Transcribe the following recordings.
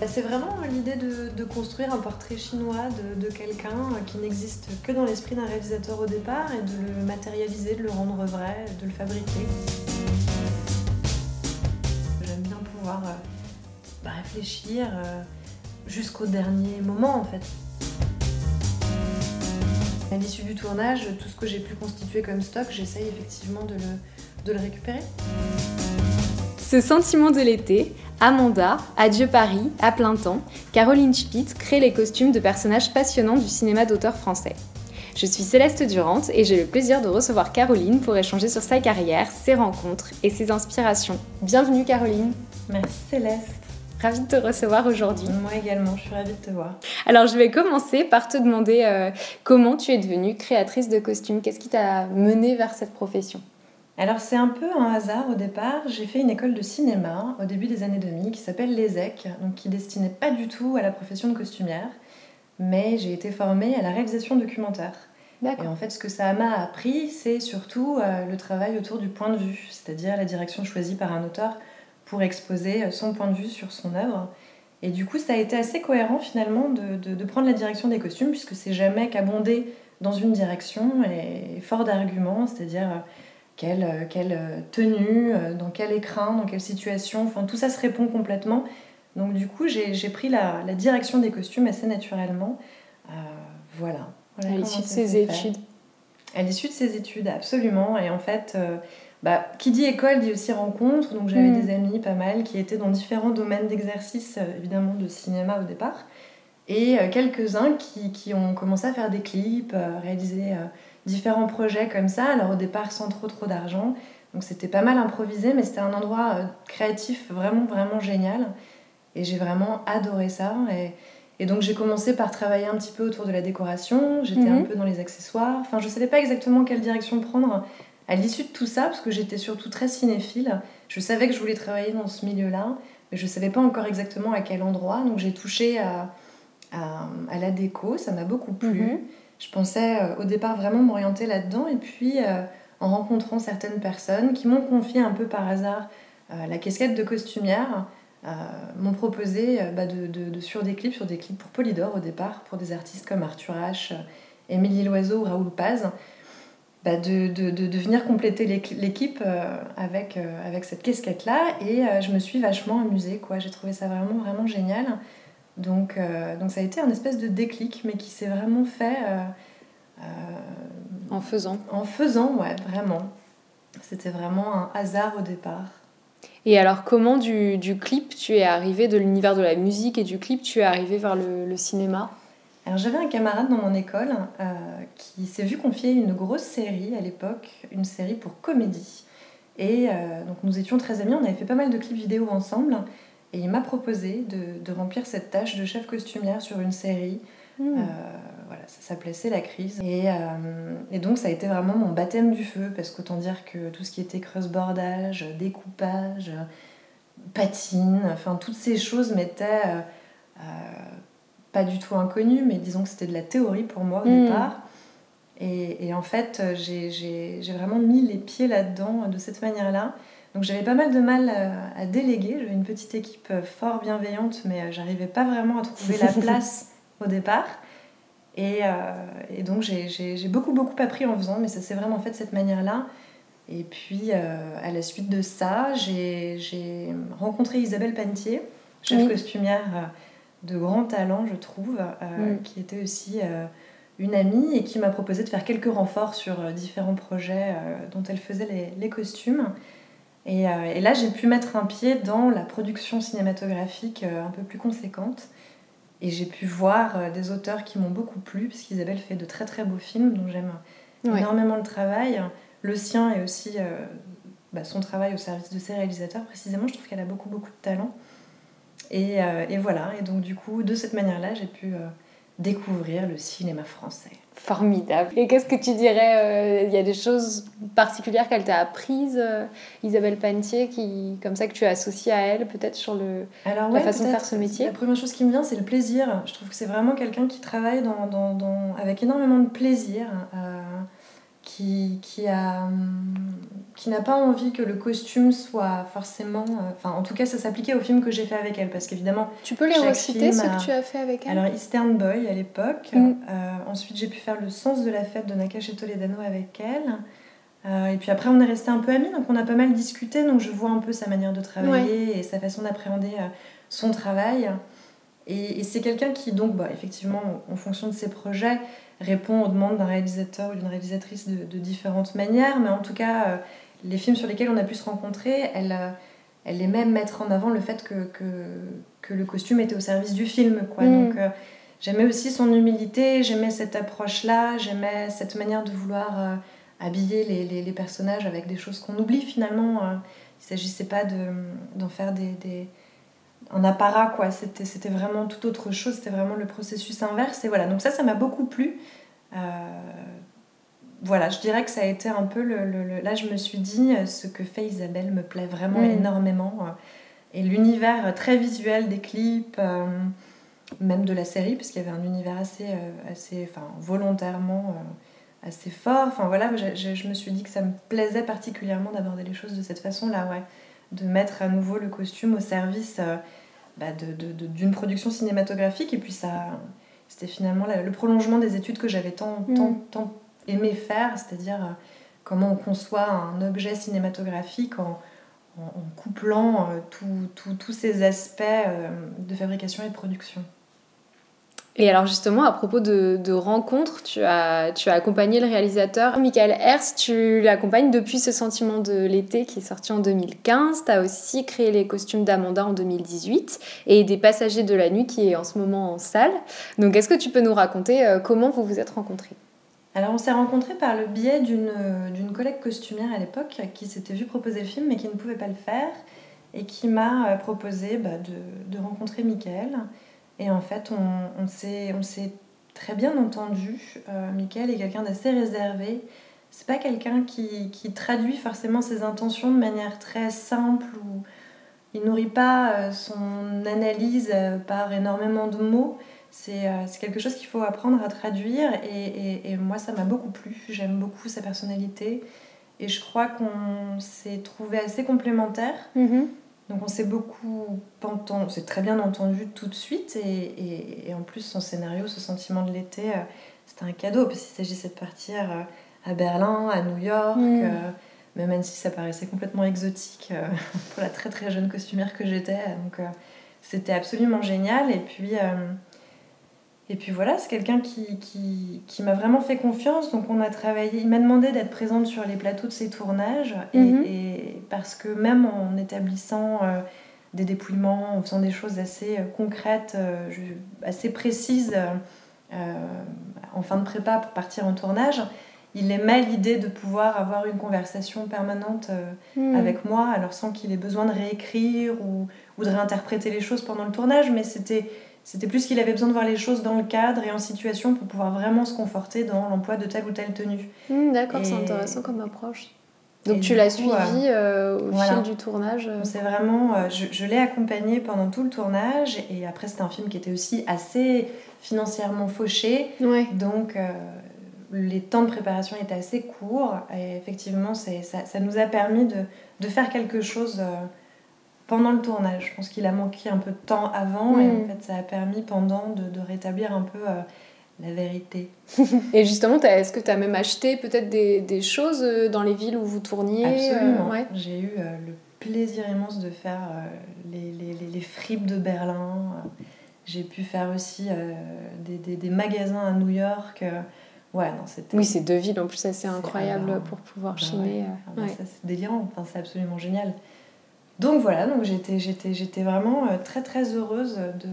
Bah, c'est vraiment l'idée de, construire un portrait chinois de, quelqu'un qui n'existe que dans l'esprit d'un réalisateur au départ et de le matérialiser, de le rendre vrai, de le fabriquer. J'aime bien pouvoir euh, bah, réfléchir euh, jusqu'au dernier moment en fait. À l'issue du tournage, tout ce que j'ai pu constituer comme stock, j'essaye effectivement de le récupérer. Ce sentiment de l'été, Amanda, Adieu Paris, à plein temps, Caroline Spitz crée les costumes de personnages passionnants du cinéma d'auteur français. Je suis Céleste Durante et j'ai le plaisir de recevoir Caroline pour échanger sur sa carrière, ses rencontres et ses inspirations. Bienvenue Caroline. Merci Céleste. Ravie de te recevoir aujourd'hui. Moi également, je suis ravie de te voir. Alors je vais commencer par te demander euh, comment tu es devenue créatrice de costumes? Qu'est-ce qui t'a menée vers cette profession? Alors c'est un peu un hasard au départ. J'ai fait une école de cinéma au début des années 2000 qui s'appelle l'ESEC, donc qui destinait pas du tout à la profession de costumière, mais j'ai été formée à la réalisation documentaire. Et en fait, ce que ça m'a appris, c'est surtout euh, le travail autour du point de vue, c'est-à-dire la direction choisie par un auteur pour exposer euh, son point de vue sur son œuvre. Et du coup, ça a été assez cohérent finalement de, de prendre la direction des costumes, puisque c'est jamais qu'abonder dans une direction et fort d'arguments, c'est-à-dire euh, quelle, euh, quelle euh, tenue, euh, dans quel écrin, dans quelle situation. Enfin, tout ça se répond complètement. Donc du coup, j'ai pris la, la, direction des costumes assez naturellement. voilà. À l'issue de ses études. À l'issue de ses études, absolument. Et en fait, bah, qui dit école dit aussi rencontre. Donc j'avais mm. des amis pas mal qui étaient dans différents domaines d'exercice, évidemment de cinéma au départ. Et quelques-uns qui, qui, ont commencé à faire des clips, réaliser différents projets comme ça. Alors au départ sans trop trop d'argent. Donc c'était pas mal improvisé, mais c'était un endroit euh, créatif vraiment vraiment génial. Et j'ai vraiment adoré ça. Et, et donc j'ai commencé par travailler un petit peu autour de la décoration. J'étais un mhm. peu dans les accessoires. Enfin je savais pas exactement quelle direction prendre à l'issue de tout ça, parce que j'étais surtout très cinéphile. Je savais que je voulais travailler dans ce milieu-là, mais je savais pas encore exactement à quel endroit. Donc j'ai touché à, à, la déco, ça m'a beaucoup plu. Mhm je pensais euh, au départ vraiment m'orienter là-dedans et puis euh, en rencontrant certaines personnes qui m'ont confié un peu par hasard euh, la casquette de costumière, m'ont proposé bah, de, sur des clips, sur des clips pour Polydor au départ, pour des artistes comme Arthur H, Émilie Loiseau ou Raoul Paz, bah, de, de, venir compléter l'équipe avec, avec cette casquette-là et je me suis vachement amusée, quoi. J'ai trouvé ça vraiment génial. Donc, euh, donc ça a été un espèce de déclic, mais qui s'est vraiment fait... Euh, euh, en faisant. En faisant, ouais, vraiment. C'était vraiment un hasard au départ. Et alors, comment du, du clip tu es arrivé, de l'univers de la musique et du clip, tu es arrivé vers le, le cinéma? Alors j'avais un camarade dans mon école qui s'est vu confier une grosse série à l'époque, une série pour comédie. Et donc nous étions très amis, on avait fait pas mal de clips vidéo ensemble. Et il m'a proposé de, de, remplir cette tâche de chef costumière sur une série. Hmm. Euh, voilà, ça s'appelait C'est la crise. Et, euh, et, donc ça a été vraiment mon baptême du feu, parce qu'autant dire que tout ce qui était creuse-bordage, découpage, patine, enfin toutes ces choses m'étaient euh, pas du tout inconnues, mais disons que c'était de la théorie pour moi au hmm. départ. Et, et, en fait, j'ai vraiment mis les pieds là-dedans de cette manière-là. Donc j'avais pas mal de mal euh, à, déléguer. J'avais une petite équipe euh, fort bienveillante, mais euh, j'arrivais pas vraiment à trouver la place au départ. Et, et donc j'ai beaucoup beaucoup appris en faisant, mais ça s'est vraiment fait de cette manière-là. Et puis à la suite de ça, j'ai rencontré Isabelle Pantier, chef costumière de grand talent, je trouve, qui était aussi une amie et qui m'a proposé de faire quelques renforts sur différents projets dont elle faisait les, les costumes. Euh, et, là, j'ai pu mettre un pied dans la production cinématographique euh, un peu plus conséquente. Et j'ai pu voir euh, des auteurs qui m'ont beaucoup plu, puisqu'Isabelle fait de très très beaux films, dont j'aime énormément le travail. Le sien et aussi bah, son travail au service de ses réalisateurs, précisément. Je trouve qu'elle a beaucoup beaucoup de talent. Et, et, voilà, et donc du coup, de cette manière-là, j'ai pu découvrir le cinéma français. Formidable. Et qu'est-ce que tu dirais euh, Il y a des choses particulières qu'elle t'a apprises, euh, Isabelle Pantier, qui, comme ça que tu as associé à elle, peut-être sur le, la façon de faire ce métier? La première chose qui me vient, c'est le plaisir. Je trouve que c'est vraiment quelqu'un qui travaille dans, dans, avec énormément de plaisir, euh, qui, qui, a, qui n'a pas envie que le costume soit forcément. euh, Enfin, en tout cas, ça s'appliquait au film que j'ai fait avec elle, parce qu'évidemment. Tu peux les reciter, ce a- que tu as fait avec elle? Alors, Eastern Boy à l'époque. Mm. Euh, ensuite, j'ai pu faire Le sens de la fête de Nakache Toledano avec elle. Euh, et puis après, on est resté un peu amis, donc on a pas mal discuté. Donc, je vois un peu sa manière de travailler et sa façon d'appréhender son travail. Et, et c'est quelqu'un qui, donc, bah, effectivement, en en fonction de ses projets, répond aux demandes d'un réalisateur ou d'une réalisatrice de, de différentes manières. Mais en tout cas, euh, les films sur lesquels on a pu se rencontrer, elle, euh, elle aimait mettre en avant le fait que, que, que le costume était au service du film. Quoi. Mm. Donc, euh, j'aimais aussi son humilité, j'aimais cette approche-là, j'aimais cette manière de vouloir euh, habiller les, les, les personnages avec des choses qu'on oublie finalement. euh. il ne s'agissait pas de- d'en faire des, des, un apparat, quoi. C'était, c'était vraiment tout autre chose, c'était vraiment le processus inverse. Et voilà, donc ça, ça m'a beaucoup plu. Euh, voilà, je dirais que ça a été un peu le, le- le- Là, je me suis dit, euh, ce que fait Isabelle me plaît vraiment Mm. énormément. euh, Et l'univers très visuel des clips, euh, même de la série, parce qu'il y avait un univers assez, euh, assez enfin, volontairement assez fort. Enfin voilà, je, je- je me suis dit que ça me plaisait particulièrement d'aborder les choses de cette façon-là, ouais. De mettre à nouveau le costume au service bah, d'une production cinématographique. Et puis ça, c'était finalement la- le prolongement des études que j'avais tant, Mm. tant, tant aimé faire, c'est-à-dire euh, comment on conçoit un objet cinématographique en, en, en couplant euh, tous ces aspects euh, de fabrication et de production. Et alors justement, à propos de, rencontres, tu as, tu as accompagné le réalisateur Michael Hers, tu l'accompagnes depuis ce sentiment de l'été qui est sorti en 2015. Tu as aussi créé les costumes d'Amanda en 2018 et des passagers de la nuit qui est en ce moment en salle. Donc est-ce que tu peux nous raconter euh, comment vous vous êtes rencontrés? Alors on s'est rencontrés par le biais d'une euh, d'une collègue costumière à l'époque qui s'était vue proposer le film mais qui ne pouvait pas le faire et qui m'a euh, proposé bah, de, de rencontrer Michael. Et en fait on, on s'est très bien entendu. Euh, Michael est quelqu'un d'assez réservé. C'est pas quelqu'un qui, qui traduit forcément ses intentions de manière très simple ou il nourrit pas euh, son analyse euh, par énormément de mots. C'est euh, c'est quelque chose qu'il faut apprendre à traduire et, et- et moi ça m'a beaucoup plu. J'aime beaucoup sa personnalité et je crois qu'on s'est trouvé assez complémentaires. Donc on s'est beaucoup entendu, on s'est très bien entendu tout de suite et, et- et en plus son scénario, ce sentiment de l'été, euh, c'était un cadeau parce qu'il s'agissait de partir euh, à Berlin, à New York, Mm. euh, mais même si ça paraissait complètement exotique pour la très très jeune costumière que j'étais. Donc c'était absolument génial et puis... et puis voilà, c'est quelqu'un qui, qui, qui m'a vraiment fait confiance. Donc on a travaillé, il m'a demandé d'être présente sur les plateaux de ses tournages. Et, Mhm. et parce que même en établissant euh, des dépouillements, en faisant des choses assez euh, concrètes, euh, assez précises euh, en fin de prépa pour partir en tournage, il aimait l'idée de pouvoir avoir une conversation permanente Hmm. avec moi, alors sans qu'il ait besoin de réécrire ou, ou de réinterpréter les choses pendant le tournage, mais c'était c'était plus qu'il avait besoin de voir les choses dans le cadre et en situation pour pouvoir vraiment se conforter dans l'emploi de telle ou telle tenue. Hmm, D'accord, c'est intéressant comme approche. Donc Et tu l'as coup, suivi euh, euh, au voilà. fil du tournage euh. C'est vraiment, euh, je, je l'ai accompagné pendant tout le tournage et après c'était un film qui était aussi assez financièrement fauché, Ouais. donc euh, les temps de préparation étaient assez courts et effectivement ça, ça nous a permis de, de faire quelque chose euh, pendant le tournage. Je pense qu'il a manqué un peu de temps avant et Mm. en fait ça a permis pendant de, de rétablir un peu euh, la vérité. Et justement, est-ce que tu as même acheté peut-être des, des choses euh, dans les villes où vous tourniez euh, Absolument. ouais. J'ai eu euh, le plaisir immense de faire les, les, les, les fripes de Berlin. J'ai pu faire aussi des, des, des magasins à New York. Ouais, non. Oui, c'est deux villes en plus assez énorme. pour pouvoir Bah chiner. ouais. Ah bah ouais. c'est délirant, enfin, c'est absolument génial. Donc voilà, donc j'étais, j'étais, j'étais vraiment euh, très très heureuse de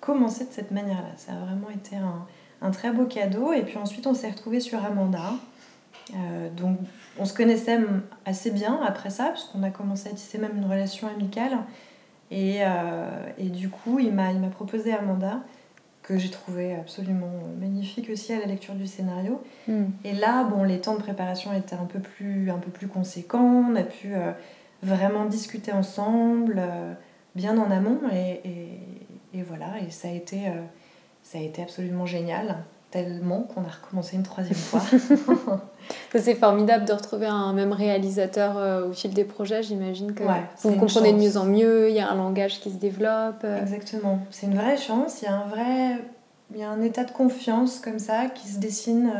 commencer de cette manière-là. Ça a vraiment été un, un très beau cadeau. Et puis ensuite, on s'est retrouvés sur Amanda. Euh, donc on se connaissait assez bien après ça, parce qu'on a commencé à tisser même une relation amicale. Et, euh, et du coup, il m'a, il m'a proposé Amanda, que j'ai trouvé absolument magnifique aussi à la lecture du scénario. Hmm. Et là, bon, les temps de préparation étaient un peu plus, un peu plus conséquents. On a pu euh, vraiment discuter ensemble, euh, bien en amont. Et, et- et voilà, et ça a été, euh, ça a été absolument génial. tellement qu'on a recommencé une troisième fois. c'est formidable de retrouver un même réalisateur euh, au fil des projets. J'imagine que vous vous comprenez de mieux en mieux, il y a un langage qui se développe. Exactement. C'est une vraie chance. Il y a un vrai. Il y a un état de confiance comme ça qui se dessine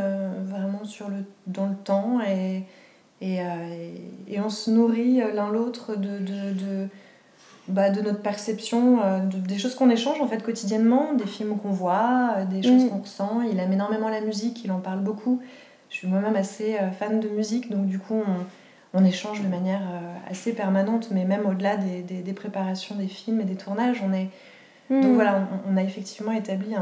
vraiment sur le, dans le temps et, et, et, on se nourrit l'un l'autre de, de, de bah, de notre perception, des choses qu'on échange en fait quotidiennement, des films qu'on voit, des choses mm. qu'on ressent. Il aime énormément la musique, il en parle beaucoup. Je suis moi-même assez euh, fan de musique, donc du coup, on, échange de manière euh, assez permanente, mais même au-delà des, préparations des films et des tournages, on est... Donc hmm. voilà, on, a effectivement établi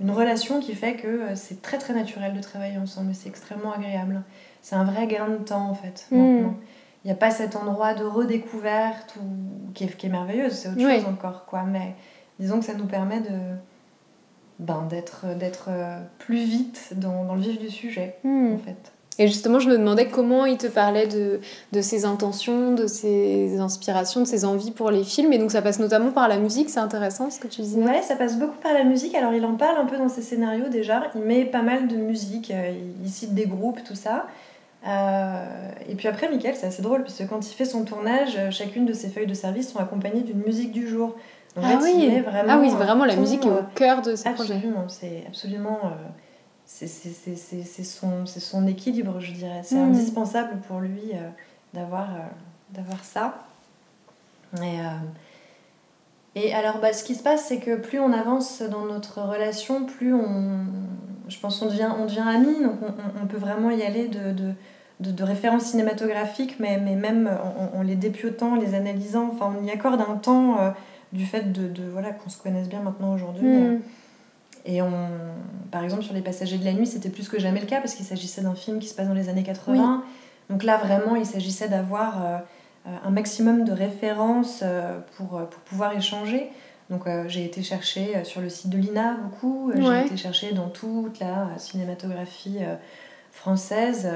une relation qui fait que euh, c'est très très naturel de travailler ensemble, c'est extrêmement agréable. C'est un vrai gain de temps en fait. Hmm. Il n'y a pas cet endroit de redécouverte ou... qui, est, qui est merveilleuse, c'est autre chose encore, quoi. Mais disons que ça nous permet de ben, d'être, d'être euh, plus vite dans, dans, le vif du sujet, hmm. en fait. Et justement, je me demandais comment il te parlait de, de ses intentions, de ses inspirations, de ses envies pour les films. Et donc, ça passe notamment par la musique, c'est intéressant ce que tu disais. Ouais, ça passe beaucoup par la musique. Alors, il en parle un peu dans ses scénarios déjà. Il met pas mal de musique, euh, il cite des groupes, tout ça. Euh, et puis après, Michael, c'est assez drôle, puisque quand il fait son tournage, chacune de ses feuilles de service sont accompagnées d'une musique du jour ah, oui. vraiment, ah oui, vraiment la musique est au cœur de ce projet. C'est absolument. Euh, c'est son, son équilibre, je dirais. C'est hmm. indispensable pour lui euh, d'avoir euh, d'avoir ça. Et, et alors, bah, ce qui se passe, c'est que plus on avance dans notre relation, plus on. Je pense on devient, on devient amis, donc on, on peut vraiment y aller de, de de, références cinématographiques, mais, mais même en, en, les dépiotant, les analysant, enfin on y accorde un temps du fait de, de voilà qu'on se connaisse bien maintenant aujourd'hui. Hmm. Et on, par exemple, sur Les Passagers de la Nuit, c'était plus que jamais le cas parce qu'il s'agissait d'un film qui se passe dans les années 80. Donc là, vraiment, il s'agissait d'avoir euh, un maximum de références euh, pour, pour pouvoir échanger. Donc euh, j'ai été chercher sur le site de l'INA beaucoup, j'ai été chercher dans toute la cinématographie française,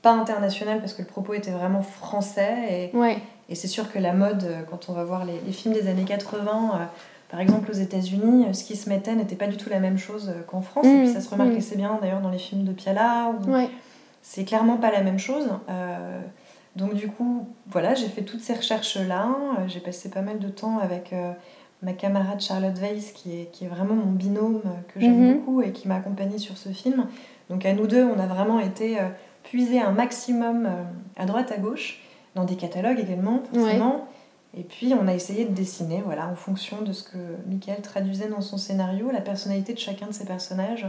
pas internationale parce que le propos était vraiment français. Et, ouais. Et c'est sûr que la mode, euh, quand on va voir les, les films des années 80, euh, par exemple aux États-Unis, euh, ce qui se mettait n'était pas du tout la même chose qu'en France. et puis mmh, ça se remarque mmh. assez bien d'ailleurs dans les films de Piala. C'est clairement pas la même chose. donc du coup, voilà, j'ai fait toutes ces recherches-là. J'ai passé pas mal de temps avec ma camarade Charlotte Weiss, qui est, qui est vraiment mon binôme que j'aime mmh. beaucoup et qui m'a accompagnée sur ce film. Donc à nous deux, on a vraiment été puiser un maximum à droite à gauche dans des catalogues également, forcément. Et puis on a essayé de dessiner, voilà, en fonction de ce que Michael traduisait dans son scénario, la personnalité de chacun de ses personnages.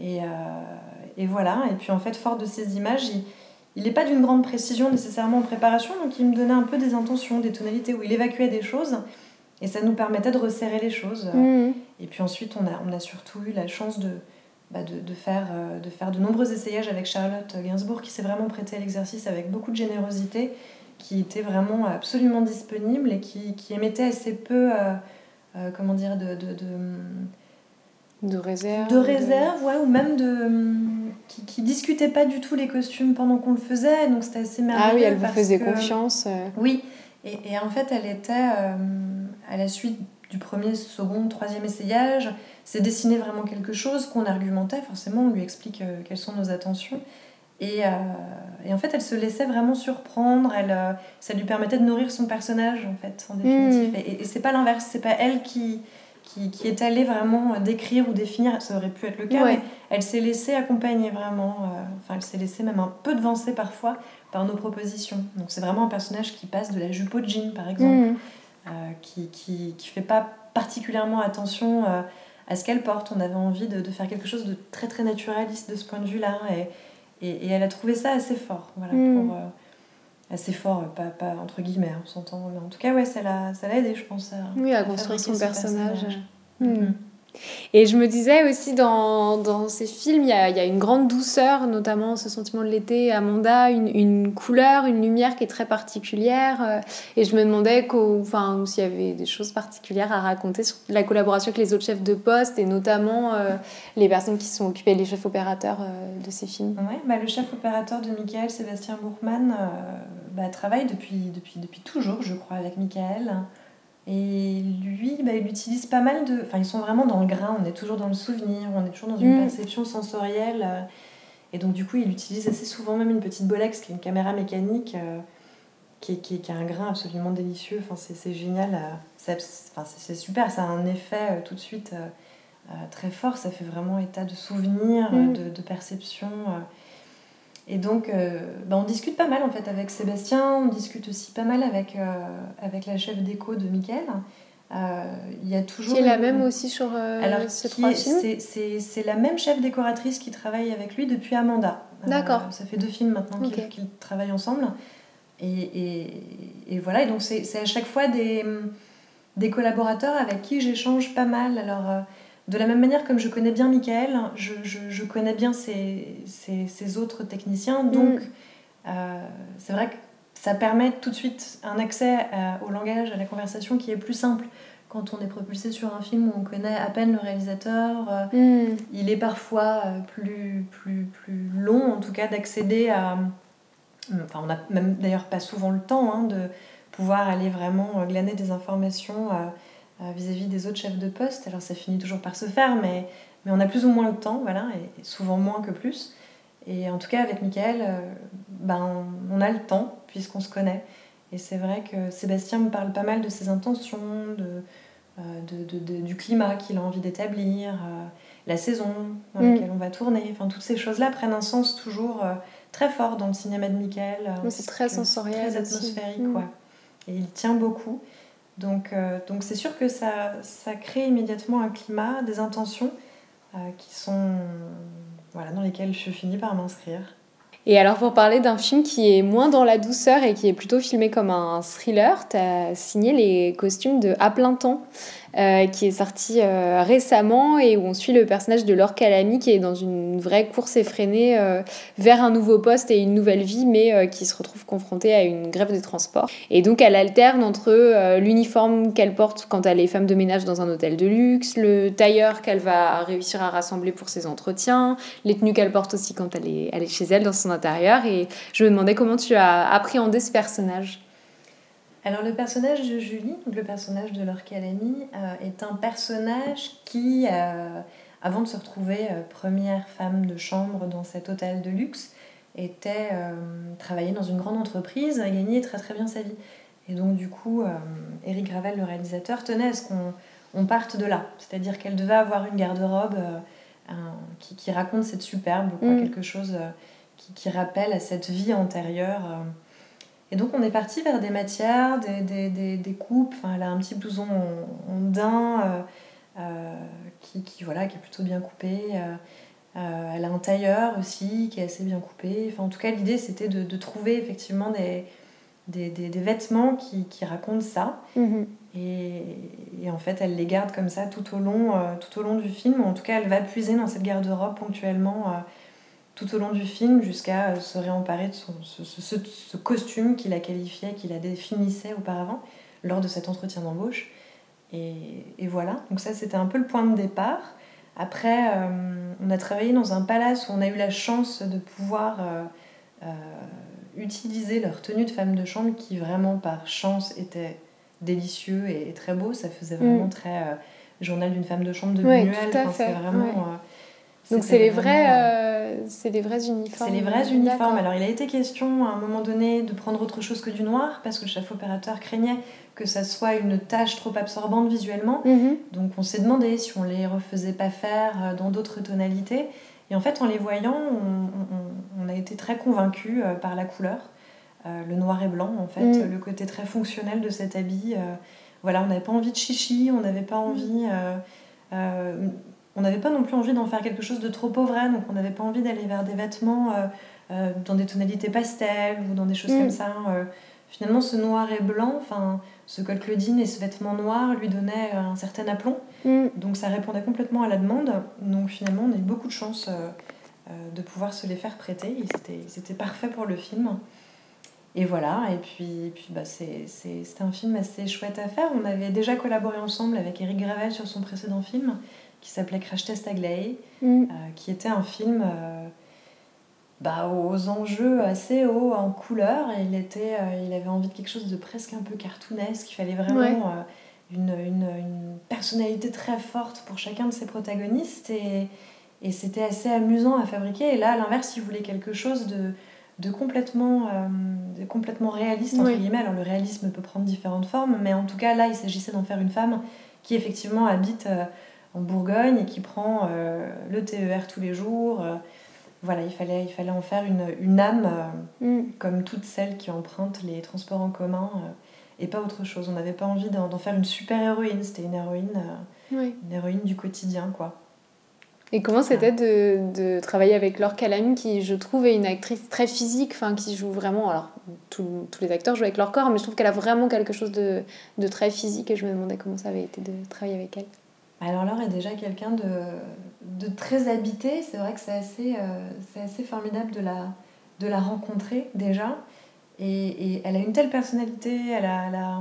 Et, euh, et voilà, et puis en fait, fort de ces images, il n'est pas d'une grande précision nécessairement en préparation, donc il me donnait un peu des intentions, des tonalités, où il évacuait des choses, et ça nous permettait de resserrer les choses. Mmh. Et puis ensuite, on a, on a surtout eu la chance de, bah, de, de, faire, euh, de faire de nombreux essayages avec Charlotte Gainsbourg qui s'est vraiment prêtée à l'exercice avec beaucoup de générosité, qui était vraiment absolument disponible et qui, qui émettait assez peu, euh, euh, comment dire, de, de, de, de réserve. De réserve, ouais, ou même de. Qui, qui discutait pas du tout les costumes pendant qu'on le faisait, donc c'était assez merveilleux. Ah oui, elle vous faisait confiance. Oui, et, et, en fait, elle était, à la suite du premier, second, troisième essayage, c'est dessiner vraiment quelque chose qu'on argumentait, forcément, on lui explique euh, quelles sont nos attentions. Et, euh, et, en fait, elle se laissait vraiment surprendre, elle, euh, ça lui permettait de nourrir son personnage, en fait, en définitive. Hmm. Et, c'est pas l'inverse, c'est pas elle qui, qui, qui, est allée vraiment décrire ou définir, ça aurait pu être le cas, mais elle s'est laissée accompagner vraiment, enfin, elle s'est laissée même un peu devancer parfois par nos propositions. Donc c'est vraiment un personnage qui passe de la jupe au jean, par exemple. Hmm. Euh, qui, qui, qui fait pas particulièrement attention euh, à ce qu'elle porte. On avait envie de, de, faire quelque chose de très très naturaliste de ce point de vue-là. Et, et, elle a trouvé ça assez fort. Voilà, mm. pour, euh, assez fort, pas, pas entre guillemets, on s'entend. Mais en tout cas, ouais, ça l'a aidé, je pense. À, oui, à, construire son personnage. Mm. Mm. Et je me disais aussi dans, dans ces films, il y a, une grande douceur, notamment ce sentiment de l'été, Amanda, une, une, couleur, une lumière qui est très particulière. Euh, et je me demandais enfin, s'il y avait des choses particulières à raconter sur la collaboration avec les autres chefs de poste et notamment euh, les personnes qui sont occupées, les chefs opérateurs euh, de ces films. Ouais, bah, le chef opérateur de Michael, Sébastien Bourgman, bah, travaille depuis, depuis, depuis toujours, je crois, avec Michael. Et lui, bah, il utilise pas mal de. Enfin, ils sont vraiment dans le grain, on est toujours dans le souvenir, on est toujours dans une Mm. perception sensorielle. euh, et donc, du coup, il utilise assez souvent même une petite Bolex, qui est une caméra mécanique, euh, qui, qui, qui a un grain absolument délicieux. Enfin, c'est c'est génial. euh, c'est super, ça a un effet euh, tout de suite très fort. Ça fait vraiment état de souvenir, Mm. de, de perception. Et donc, euh, bah, on discute pas mal en fait avec Sébastien, on discute aussi pas mal avec, euh, avec la chef d'écho de Mickaël. Euh, Il y a toujours. Qui est la une- même aussi sur Alors, ces trois films c'est- c'est c'est la même chef décoratrice qui travaille avec lui depuis Amanda. D'accord. ça fait deux films maintenant qu'ils travaillent ensemble. Et, et, et voilà, et donc c'est c'est à chaque fois des, des collaborateurs avec qui j'échange pas mal. Alors, de la même manière comme je connais bien Michael, je, je, je connais bien ses, ses, ses autres techniciens. Donc, Mm. euh, c'est vrai que ça permet tout de suite un accès à- au langage, à la conversation qui est plus simple quand on est propulsé sur un film où on connaît à peine le réalisateur. euh, Mm. il est parfois euh, plus, plus, plus long, en tout cas, d'accéder à. Enfin, on n'a même d'ailleurs pas souvent le temps hein, de pouvoir aller vraiment euh, glaner des informations euh, euh, vis-à-vis des autres chefs de poste. Alors, ça finit toujours par se faire, mais, mais on a plus ou moins le temps, voilà, et, souvent moins que plus. Et en tout cas, avec Michael, euh, ben, on a le temps, puisqu'on se connaît. Et c'est vrai que Sébastien me parle pas mal de ses intentions, de, euh, de, du climat qu'il a envie d'établir, euh, la saison dans Mm. laquelle on va tourner. Enfin, toutes ces choses-là prennent un sens toujours euh, très fort dans le cinéma de Michael. c'est très sensoriel Très atmosphérique, Mm. ouais. Et il tient beaucoup. Donc, euh, donc c'est sûr que ça, ça crée immédiatement un climat, des intentions euh, qui sont voilà, dans lesquelles je finis par m'inscrire. Et alors pour parler d'un film qui est moins dans la douceur et qui est plutôt filmé comme un thriller, tu as signé les costumes de À plein temps, euh, qui est sorti euh, récemment et où on suit le personnage de Laure Calamy qui est dans une vraie course effrénée euh, vers un nouveau poste et une nouvelle vie, mais qui se retrouve confrontée à une grève des transports. Et donc elle alterne entre l'uniforme qu'elle porte quand elle est femme de ménage dans un hôtel de luxe, le tailleur qu'elle va réussir à rassembler pour ses entretiens, les tenues qu'elle porte aussi quand elle est, elle est chez elle dans son intérieur. Et je me demandais comment tu as appréhendé ce personnage. Alors le personnage de Julie, donc le personnage de Laure Calamy, euh, est un personnage qui, euh, avant de se retrouver euh, première femme de chambre dans cet hôtel de luxe, était euh, travaillée dans une grande entreprise et gagnait très très bien sa vie. Et donc du coup, Eric Gravel, le réalisateur, tenait à ce qu'on on parte de là. C'est-à-dire qu'elle devait avoir une garde-robe qui, qui raconte cette superbe, quoi, Mm. quelque chose qui, qui rappelle à cette vie antérieure. Et donc on est parti vers des matières, des, des, des, des coupes. Enfin, elle a un petit blouson en, en daim euh, euh, qui, qui, voilà, qui est plutôt bien coupé. euh, elle a un tailleur aussi qui est assez bien coupé. Enfin, en tout cas, l'idée c'était de, de trouver effectivement des, des, des, des vêtements qui, qui racontent ça. Et, et en fait, elle les garde comme ça tout au long, euh, tout au long du film. En tout cas, elle va puiser dans cette garde-robe ponctuellement tout au long du film jusqu'à euh, se réemparer de son, ce, ce- costume qu'il a qualifié, qu'il a définissait auparavant lors de cet entretien d'embauche. Et, et voilà, donc ça c'était un peu le point de départ. Après, euh, on a travaillé dans un palace où on a eu la chance de pouvoir euh, euh, utiliser leur tenue de femme de chambre qui vraiment par chance était délicieux et, et très beau. Ça faisait vraiment Mm. très journal d'une femme de chambre de Ouais, à Enfin, c'est vraiment. ouais. Donc c'est les vrais, euh, euh, c'est les vrais uniformes. c'est les vrais uniformes. Alors, il a été question à un moment donné de prendre autre chose que du noir parce que le chef opérateur craignait que ça soit une tâche trop absorbante visuellement. Mhm. Donc, on s'est demandé si on les refaisait pas faire euh, dans d'autres tonalités. Et en fait, en les voyant, on, on- on a été très convaincus par la couleur, Euh, le noir et blanc, en fait, Mm. le côté très fonctionnel de cet habit. euh, voilà, on n'avait pas envie de chichi, on n'avait pas envie. euh, euh, on n'avait pas non plus envie d'en faire quelque chose de trop pauvre, donc on n'avait pas envie d'aller vers des vêtements euh, euh, dans des tonalités pastel ou dans des choses Mm. comme ça. euh. finalement, ce noir et blanc, enfin, ce col Claudine et ce vêtement noir lui donnaient un certain aplomb. Mm. Donc ça répondait complètement à la demande. Donc finalement, on a eu beaucoup de chance de pouvoir se les faire prêter. Et c'était- C'était parfait pour le film. Et voilà, et puis, et puis bah, c'était un film assez chouette à faire. On avait déjà collaboré ensemble avec Eric Gravel sur son précédent film qui s'appelait Crash Test Aglaé, Mm. euh, qui était un film euh, bah, aux enjeux assez hauts en couleur. Et il, était, euh, il avait envie de quelque chose de presque un peu cartoonesque. Il fallait vraiment Ouais. une, une, une, personnalité très forte pour chacun de ses protagonistes et, et c'était assez amusant à fabriquer. Et là, à l'inverse, il voulait quelque chose de, de complètement, euh, de complètement réaliste, entre guillemets. Alors, le réalisme peut prendre différentes formes, mais en tout cas, là, il s'agissait d'en faire une femme qui, effectivement, habite euh, en Bourgogne et qui prend euh, le TER tous les jours. voilà, il fallait, il fallait en faire une, une âme, mm. comme toutes celles qui empruntent les transports en commun et pas autre chose. On n'avait pas envie d'en faire une super héroïne, c'était une héroïne, une héroïne du quotidien, quoi. Et comment c'était de, de, travailler avec Laure Calamy, qui je trouve est une actrice très physique, enfin qui joue vraiment. Alors, tous les acteurs jouent avec leur corps, mais je trouve qu'elle a vraiment quelque chose de, de, très physique et je me demandais comment ça avait été de travailler avec elle. Alors, Laure est déjà quelqu'un de, de, très habité. C'est vrai que c'est assez, euh, assez formidable de la, de la rencontrer déjà. Et, et, elle a une telle personnalité, elle a, elle a,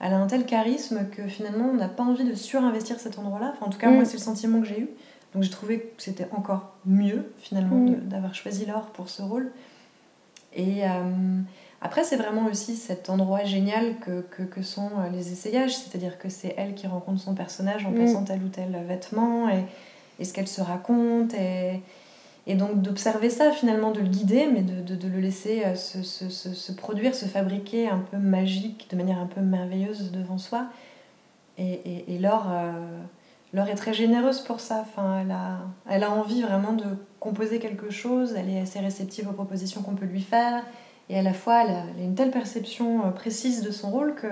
elle a un tel charisme que finalement on n'a pas envie de surinvestir cet endroit-là. Enfin, en tout cas, moi, mm. c'est le sentiment que j'ai eu. Donc j'ai trouvé que c'était encore mieux finalement mm. d'avoir choisi Laure pour ce rôle. Et euh, après, c'est vraiment aussi cet endroit génial que, que, que sont euh, les essayages, c'est-à-dire que c'est elle qui rencontre son personnage en mm. passant tel ou tel vêtement et, et ce qu'elle se raconte. Et, et donc d'observer ça finalement, de le guider, mais de, de, de le laisser euh, se, se, se, produire, se fabriquer un peu magique, de manière un peu merveilleuse devant soi. Et, et, et Laure. Laure est très généreuse pour ça. Enfin, elle, a, elle a envie vraiment de composer quelque chose. Elle est assez réceptive aux propositions qu'on peut lui faire. Et à la fois, elle a, une telle perception euh, précise de son rôle que,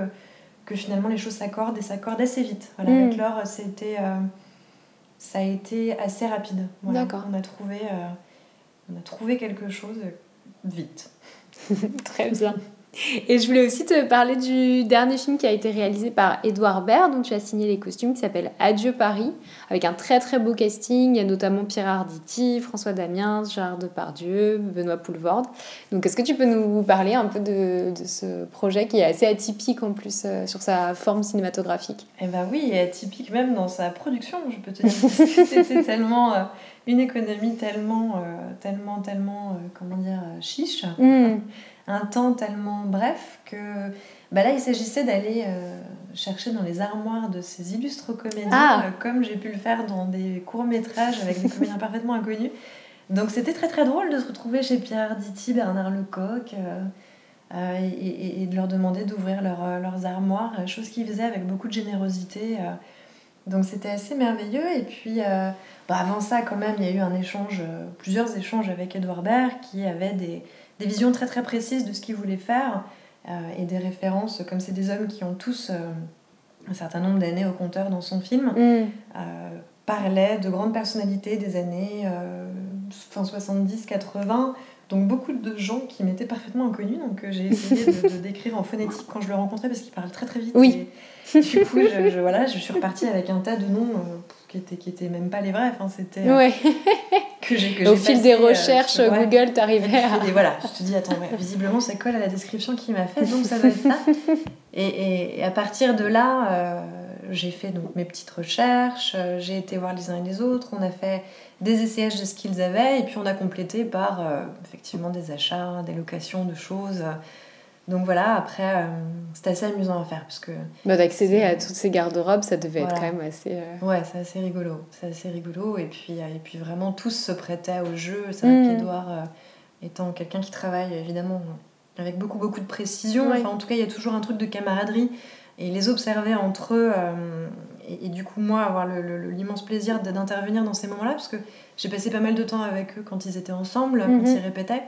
que finalement les choses s'accordent et s'accordent assez vite. Voilà, Avec mm. Laure, c'était, euh, ça a été assez rapide. D'accord. On, a trouvé, euh, on a trouvé quelque chose vite. Très bien. Et je voulais aussi te parler du dernier film qui a été réalisé par Edouard Baird, dont tu as signé les costumes, qui s'appelle Adieu Paris, avec un très très beau casting. Il y a notamment Pierre Arditi, François Damiens, Gérard Depardieu, Benoît Poulvorde. Donc est-ce que tu peux nous parler un peu de, de, ce projet qui est assez atypique en plus euh, sur sa forme cinématographique? Eh bien oui, et atypique même dans sa production, je peux te dire. C'était tellement... Euh, une économie tellement, euh, tellement, tellement, comment dire, chiche. Mm un temps tellement bref que bah là, il s'agissait d'aller euh, chercher dans les armoires de ces illustres comédiens, ah. euh, comme j'ai pu le faire dans des courts-métrages avec des comédiens parfaitement inconnus. Donc c'était très très drôle de se retrouver chez Pierre Arditi, Bernard Lecoq, euh, et, et, de leur demander d'ouvrir leur, leurs armoires, chose qu'ils faisaient avec beaucoup de générosité. donc c'était assez merveilleux. Et puis bah, avant ça, quand même, il y a eu un échange, plusieurs échanges avec Edouard Baird, qui avait des des visions très très précises de ce qu'ils voulaient faire euh, et des références, comme c'est des hommes qui ont tous euh, un certain nombre d'années au compteur dans son film, mm. euh, parlaient de grandes personnalités des années fin 70-80. Donc beaucoup de gens qui m'étaient parfaitement inconnus, donc j'ai essayé de, décrire en phonétique quand je le rencontrais parce qu'il parle très très vite. Oui. du coup, je, voilà, je suis repartie avec un tas de noms qui étaient, qui étaient même pas les vrais. Enfin, c'était ouais. Au fil des euh, recherches, Google, t'arrivais à... Et voilà, je te dis, attends, visiblement, ça colle à la description qu'il m'a faite, donc ça va être ça. Et, et, à partir de là, euh, j'ai fait donc mes petites recherches, euh, j'ai été voir les uns et les autres, on a fait des essayages de ce qu'ils avaient, et puis on a complété par effectivement des achats, des locations de choses. Donc voilà, après, euh, c'était assez amusant à faire. Parce que bah, D'accéder à toutes ces garde-robes, ça devait être quand même assez. Euh, ouais, c'est assez rigolo. C'est assez rigolo. Et puis, euh, et puis vraiment, tous se prêtaient au jeu. C'est vrai mm. qu'Edouard, étant quelqu'un qui travaille évidemment avec beaucoup, beaucoup de précision, enfin, en tout cas, il y a toujours un truc de camaraderie. Et les observer entre eux, et, du coup, moi, avoir l'immense plaisir d'intervenir dans ces moments-là, parce que j'ai passé pas mal de temps avec eux quand ils étaient ensemble, quand mm-hmm. ils répétaient.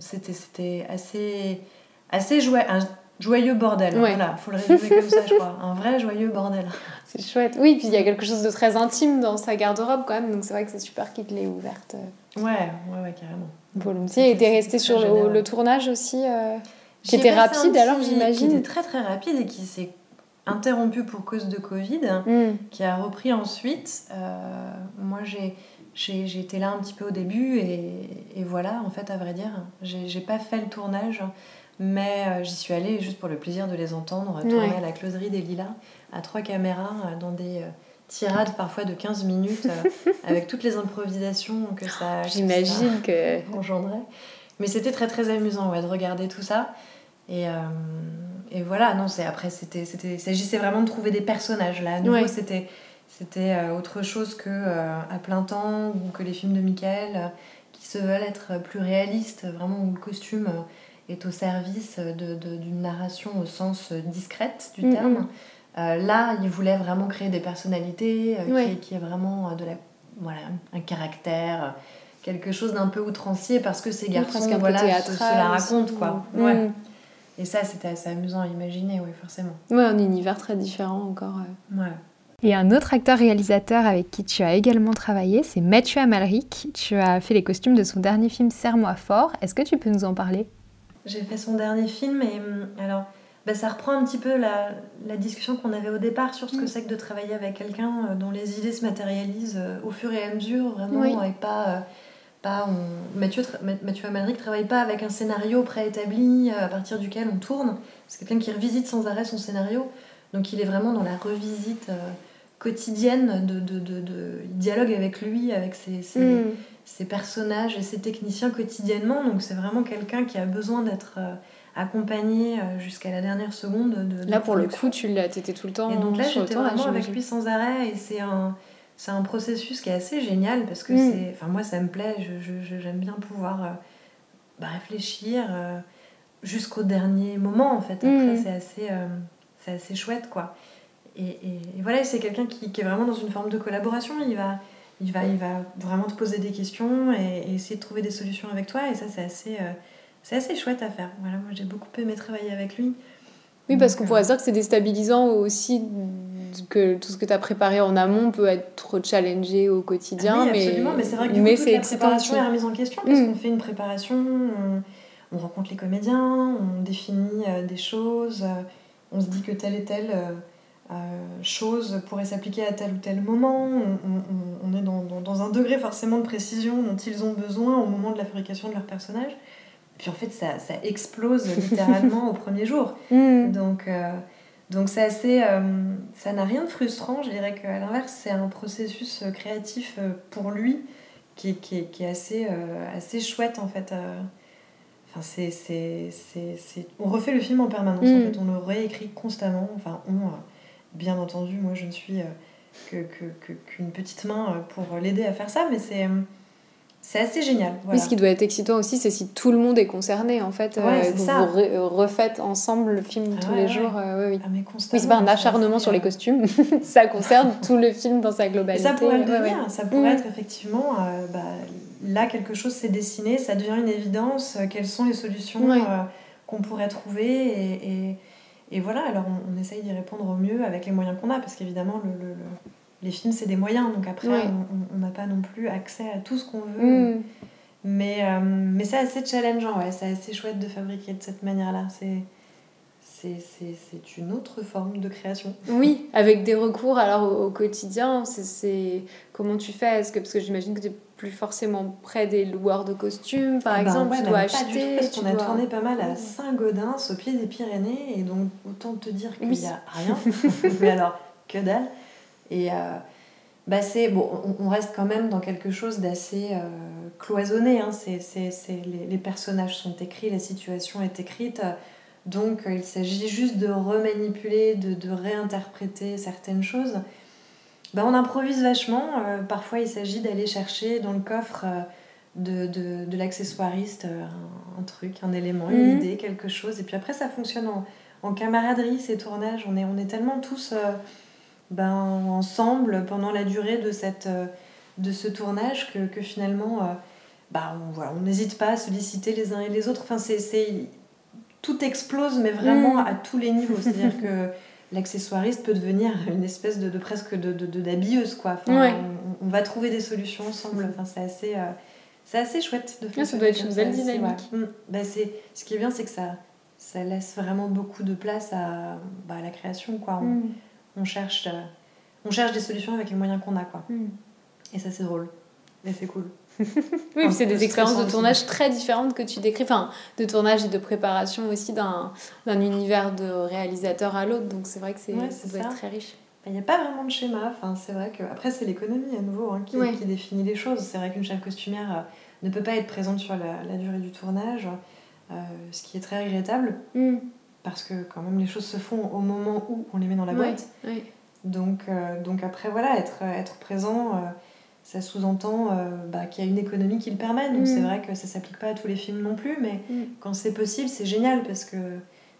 c'était assez assez joyeux, un joyeux bordel. Voilà, faut le résumer comme ça, je crois. Un vrai joyeux bordel. C'est chouette. Oui, puis il y a quelque chose de très intime dans sa garde-robe quand même, donc c'est vrai que c'est super qu'il te l'ait ouverte. Ouais, ouais, ouais, carrément. Volontiers. Et t'es resté sur le, tournage aussi euh, qui était rapide alors, j'imagine Qui était très très rapide et qui s'est interrompu pour cause de Covid, hmm. qui a repris ensuite. Euh, moi, j'ai. J'ai été là un petit peu au début et, et voilà, en fait, à vrai dire, j'ai pas fait le tournage. Mais euh, j'y suis allée juste pour le plaisir de les entendre tourner à la closerie des Lilas à trois caméras euh, dans des euh, tirades parfois de 15 minutes avec toutes les improvisations que ça, J'imagine que engendrait. Mais c'était très très amusant ouais, de regarder tout ça. Et, et voilà, non, c'est après, c'était, c'était, il s'agissait vraiment de trouver des personnages. Là, à nouveau, c'était, c'était autre chose que à plein temps ou que les films de Michael qui se veulent être plus réalistes, vraiment où le costume est au service d'une de, d'une narration au sens discrète du terme. Euh, là, il voulait vraiment créer des personnalités, euh, qui, est vraiment euh, de la, voilà, un caractère, quelque chose d'un peu outrancier parce que ces garçons voilà, se, se, la racontent. Quoi. Mm. Ouais. Et ça, c'était assez amusant à imaginer, oui, forcément. Ouais, un univers très différent encore. Ouais. Et un autre acteur-réalisateur avec qui tu as également travaillé, c'est Mathieu Amalric. Tu as fait les costumes de son dernier film Serre-moi fort. Est-ce que tu peux nous en parler? J'ai fait son dernier film et hum, alors bah, ça reprend un petit peu la, la discussion qu'on avait au départ sur ce que mm. c'est que de travailler avec quelqu'un euh, dont les idées se matérialisent euh, au fur et à mesure, vraiment, et pas. Euh, pas on... Mathieu, Mathieu Amalric travaille pas avec un scénario préétabli à partir duquel on tourne. C'est quelqu'un qui revisite sans arrêt son scénario. Donc il est vraiment dans la revisite quotidienne de, de, de, dialogue avec lui, avec ses, ses, mm. Ses, personnages et ses techniciens quotidiennement. Donc c'est vraiment quelqu'un qui a besoin d'être accompagné euh, jusqu'à la dernière seconde. De, là, pour le coup, tu étais tout le temps. Et donc là, j'étais vraiment avec lui sans arrêt. Et c'est un, c'est un processus qui est assez génial parce que mm. c'est. Enfin, moi, ça me plaît. Je, j'aime bien pouvoir euh, bah, réfléchir euh, jusqu'au dernier moment, en fait. Après, mm. c'est assez, c'est assez chouette, quoi. Et, et, voilà, c'est quelqu'un qui, qui, est vraiment dans une forme de collaboration. Il va. Il va, il va vraiment te poser des questions et, essayer de trouver des solutions avec toi. Et ça, c'est assez, c'est assez chouette à faire. Voilà, moi j'ai beaucoup aimé travailler avec lui. Oui, parce qu'on pourrait euh, dire que c'est déstabilisant aussi que tout ce que tu as préparé en amont peut être challengé au quotidien. Ah oui, absolument, mais, c'est vrai que du coup, toute la préparation est remise en question parce mm. qu'on fait une préparation, on, rencontre les comédiens, on définit euh, des choses, euh, on se dit que telle et telle chose pourrait s'appliquer à tel ou tel moment, on, on est dans, dans, dans, un degré forcément de précision dont ils ont besoin au moment de la fabrication de leur personnage. Puis en fait, ça, ça explose littéralement au premier jour. Mm. Donc, euh, donc c'est assez. Euh, ça n'a rien de frustrant. Je dirais qu'à l'inverse, c'est un processus euh, créatif pour lui qui, qui, qui est assez, assez chouette en fait. Enfin, c'est, c'est, c'est, On refait le film en permanence en mm. fait. On le réécrit constamment. Enfin, on. Bien entendu, moi je ne suis que, que, qu'une petite main pour l'aider à faire ça, mais c'est c'est assez génial. Voilà. ce qui doit être excitant aussi, c'est si tout le monde est concerné, en fait. Ouais, euh, vous, vous euh, refaites ensemble le film tous les jours. Euh, oui, ah, mais oui, c'est pas un acharnement sur les costumes. ça concerne tout le film dans sa globalité. Et ça pourrait le devenir. Ça pourrait mm. être effectivement... bah, là, quelque chose s'est dessiné. Ça devient une évidence. Quelles sont les solutions qu'on pourrait trouver et, et, et, voilà, alors on, on essaye d'y répondre au mieux avec les moyens qu'on a. Parce qu'évidemment, le, le les films, c'est des moyens, donc après, on n'a pas non plus accès à tout ce qu'on veut. Mm. Mais, euh, mais c'est assez challengeant, ouais, c'est assez chouette de fabriquer de cette manière-là. C'est c'est une autre forme de création. Oui, avec des recours alors au, quotidien, c'est comment tu fais? Est-ce que parce que j'imagine que tu n'es plus forcément près des loueurs de costumes par ah bah exemple, tu dois acheter parce qu'on a tourné pas mal à Saint-Gaudens au pied des Pyrénées et donc autant te dire qu'il n'y a rien. mais alors que dalle. Et euh, bah c'est bon, on, reste quand même dans quelque chose d'assez euh, cloisonné. Hein. C'est, les, les, personnages sont écrits, la situation est écrite. Donc il s'agit juste de remanipuler, de, de réinterpréter certaines choses. Bah, on improvise vachement. Euh, parfois il s'agit d'aller chercher dans le coffre de, de, de l'accessoiriste un, truc, un élément, une mhm. idée, quelque chose. Et puis après ça fonctionne en, en camaraderie, ces tournages. On est, on est tellement tous ben, ensemble pendant la durée de, cette, euh, de ce tournage que, que finalement euh, ben, on voilà, n'hésite pas à solliciter les uns et les autres. Enfin, c'est, tout explose, mais vraiment mm. à tous les niveaux. C'est-à-dire que l'accessoiriste peut devenir une espèce de, de presque de, de, d'habilleuse. Quoi. Enfin, on, va trouver des solutions ensemble. Enfin, c'est assez... Euh, c'est assez chouette de faire ça. doit être une belle dynamique. Ben, c'est, ce qui est bien, c'est que ça, ça laisse vraiment beaucoup de place à, bah, à la création. Quoi. On, mm on cherche, euh, on cherche des solutions avec les moyens qu'on a. Quoi. Et ça, c'est drôle. Et c'est cool. Oui, c'est des expériences de tournage très différentes que tu décris, enfin, de tournage et de préparation aussi d'un univers de réalisateur à l'autre. Donc c'est vrai que c'est ça doit être très riche. Il n'y a pas vraiment de schéma. Enfin, c'est vrai que après c'est l'économie à nouveau hein, qui, qui, définit les choses. C'est vrai qu'une chef costumière euh, ne peut pas être présente sur la, la durée du tournage. ce qui est très regrettable. Mm. Parce que quand même les choses se font au moment où on les met dans la boîte. Donc, donc après, voilà, être, être présent ça sous-entend bah, qu'il y a une économie qui le permet. Donc c'est vrai que ça s'applique pas à tous les films non plus, mais quand c'est possible, c'est génial parce que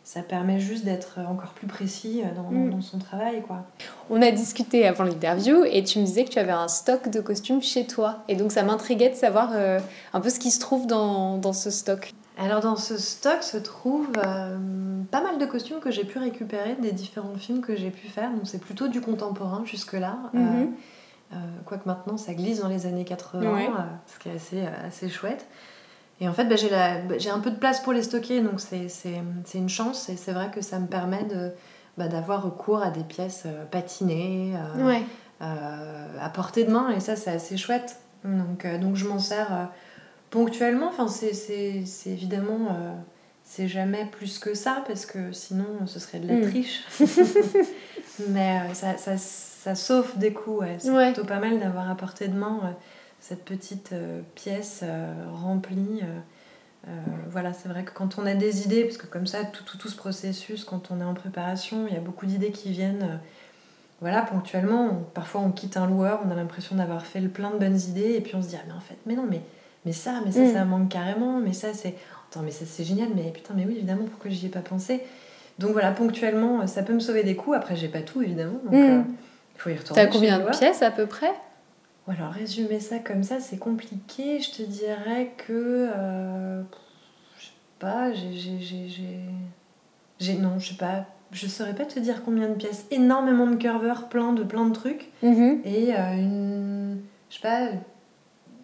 ça permet juste d'être encore plus précis dans, mm. dans, son travail. Quoi. On a discuté avant l'interview et tu me disais que tu avais un stock de costumes chez toi. Et donc ça m'intriguait de savoir euh, un peu ce qui se trouve dans, dans, ce stock. Alors dans ce stock se trouve euh, pas mal de costumes que j'ai pu récupérer des différents films que j'ai pu faire. Donc c'est plutôt du contemporain jusque-là. Euh, quoique maintenant ça glisse dans les années 80, ce qui est assez, assez chouette. Et en fait, bah, j'ai un peu de place pour les stocker, donc c'est une chance. Et c'est vrai que ça me permet bah, d'avoir recours à des pièces euh, patinées, euh, euh, à portée de main. Et ça, c'est assez chouette. Donc, donc je m'en sers ponctuellement. Enfin, c'est évidemment... c'est jamais plus que ça, parce que sinon, ce serait de la mm. triche. Mais ça, ça, ça, sauve des coups. C'est plutôt pas mal d'avoir à portée de main cette petite euh, pièce euh, remplie. Euh, voilà, c'est vrai que quand on a des idées, parce que comme ça, tout, tout, tout ce processus, quand on est en préparation, il y a beaucoup d'idées qui viennent voilà, ponctuellement, parfois on quitte un loueur, on a l'impression d'avoir fait le plein de bonnes idées, et puis on se dit, ah mais en fait, mais non, mais, mais ça, mais ça, mm. ça manque carrément, mais ça, c'est... Attends, mais ça, c'est génial, mais putain, mais oui, évidemment, pourquoi j'y ai pas pensé? Donc voilà, ponctuellement, ça peut me sauver des coups, après, j'ai pas tout, évidemment, donc mm. Il faut y retourner. T'as combien de pièces, à peu près? Alors, résumer ça comme ça, c'est compliqué. Je te dirais que. Euh, je sais pas, j'ai. Non, je sais pas. Je saurais pas te dire combien de pièces. Énormément de curveurs, plein de, plein de trucs. Mhm. Et euh, une. Je sais pas.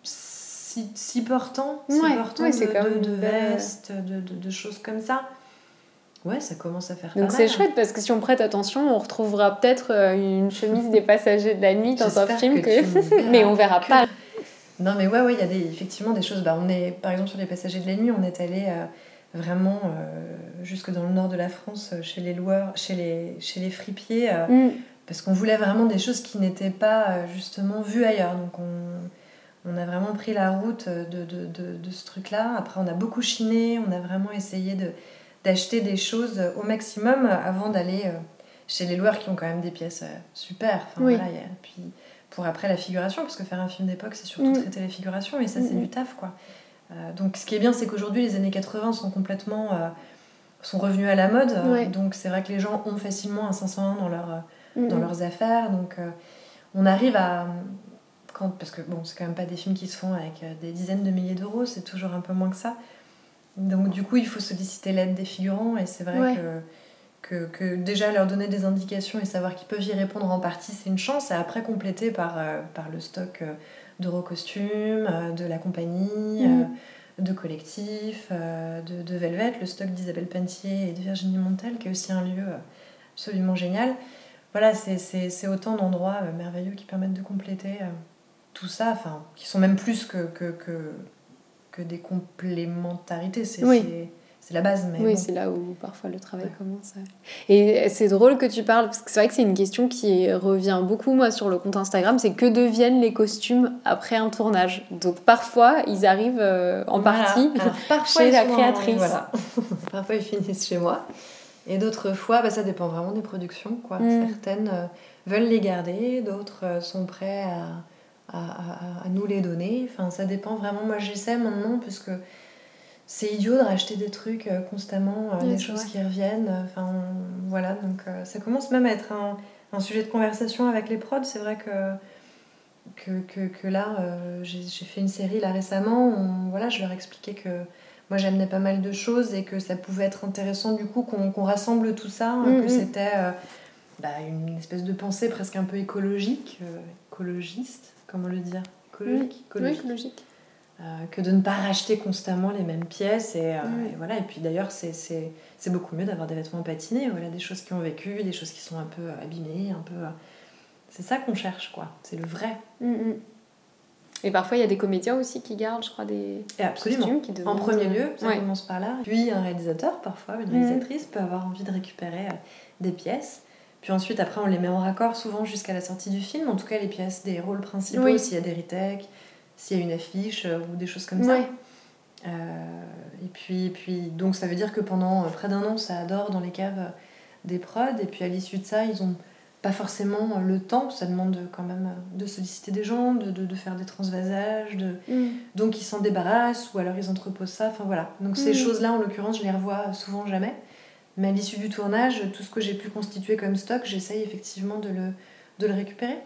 Six, portants, six portants de, de, vestes, de, de, choses comme ça. Ouais, ça commence à faire Donc c'est chouette parce que si on prête attention, on retrouvera peut-être euh, une chemise des passagers de la nuit dans un film que, mais on verra pas. Non mais ouais ouais, il y a des, effectivement des choses bah on est par exemple sur les passagers de la nuit, on est allé euh, vraiment euh, jusque dans le nord de la France chez les loueurs, chez les chez les fripiers mm. parce qu'on voulait vraiment des choses qui n'étaient pas justement vues ailleurs. Donc on on a vraiment pris la route de, de, de, de ce truc-là. Après, on a beaucoup chiné, on a vraiment essayé de, d'acheter des choses au maximum avant d'aller euh, chez les loueurs qui ont quand même des pièces euh, super. Enfin, voilà, puis pour après la figuration, parce que faire un film d'époque, c'est surtout mm. traiter la figuration, et ça, c'est mm, du mm. taf, quoi. Euh, donc, ce qui est bien, c'est qu'aujourd'hui, les années 80 sont complètement. sont revenus à la mode. donc, c'est vrai que les gens ont facilement un 501 dans, leur, dans leurs affaires. Donc, on arrive à. Quand, parce que, bon, c'est quand même pas des films qui se font avec des dizaines de milliers d'euros, c'est toujours un peu moins que ça. Donc du coup, il faut solliciter l'aide des figurants et c'est vrai que, que, déjà leur donner des indications et savoir qu'ils peuvent y répondre en partie, c'est une chance. Et après, compléter par, euh, par le stock euh, d'Eurocostume, euh, de la compagnie, mm. de collectif, de, de, Velvet, le stock d'Isabelle Pentier et de Virginie Montel, qui est aussi un lieu absolument génial. Voilà, c'est autant d'endroits merveilleux qui permettent de compléter tout ça, enfin, qui sont même plus que, que, que que des complémentarités. C'est la base. Mais oui, c'est là où parfois le travail commence. Et c'est drôle que tu parles, parce que c'est vrai que c'est une question qui revient beaucoup, moi, sur le compte Instagram, c'est que deviennent les costumes après un tournage Donc parfois, ils arrivent euh, en partie chez la créatrice. voilà. parfois, ils finissent chez moi. Et d'autres fois, bah, ça dépend vraiment des productions. Quoi. Mm. Certaines euh, veulent les garder, d'autres euh, sont prêts à à, nous les donner. Enfin, ça dépend vraiment. Moi, j'essaie maintenant parce que c'est idiot de racheter des trucs euh, constamment, euh, des choses qui reviennent. Enfin, voilà, donc euh, ça commence même à être un, un, sujet de conversation avec les prods. C'est vrai que, que, que, que là, j'ai fait une série là récemment. voilà, je leur expliquais que moi j'amenais pas mal de choses et que ça pouvait être intéressant du coup qu'on rassemble tout ça, mm, que mm. c'était bah, une espèce de pensée presque un peu écologique, écologiste comment le dire écologique, écologique. Euh, que de ne pas racheter constamment les mêmes pièces et, euh, voilà. Et puis d'ailleurs c'est beaucoup mieux d'avoir des vêtements patinés voilà des choses qui ont vécu des choses qui sont un peu euh, abîmées un peu c'est ça qu'on cherche quoi. C'est le vrai. Mm, mm. et parfois il y a des comédiens aussi qui gardent je crois des et absolument. qui en premier lieu ça commence par là. Puis un réalisateur parfois une mm. réalisatrice peut avoir envie de récupérer des pièces puis ensuite, après, on les met en raccord souvent jusqu'à la sortie du film. En tout cas, les pièces des rôles principaux, s'il y a des retakes, s'il y a une affiche euh, ou des choses comme ça. et, puis, et puis, donc ça veut dire que pendant près d'un an, ça adore dans les caves des prods. Et puis à l'issue de ça, ils ont pas forcément le temps, ça demande quand même de solliciter des gens, de, de, faire des transvasages, de... Mm. donc ils s'en débarrassent ou alors ils entreposent ça, enfin voilà. Donc ces mm. choses-là, en l'occurrence, je les revois souvent jamais. Mais à l'issue du tournage, tout ce que j'ai pu constituer comme stock, j'essaye effectivement de le, de le récupérer.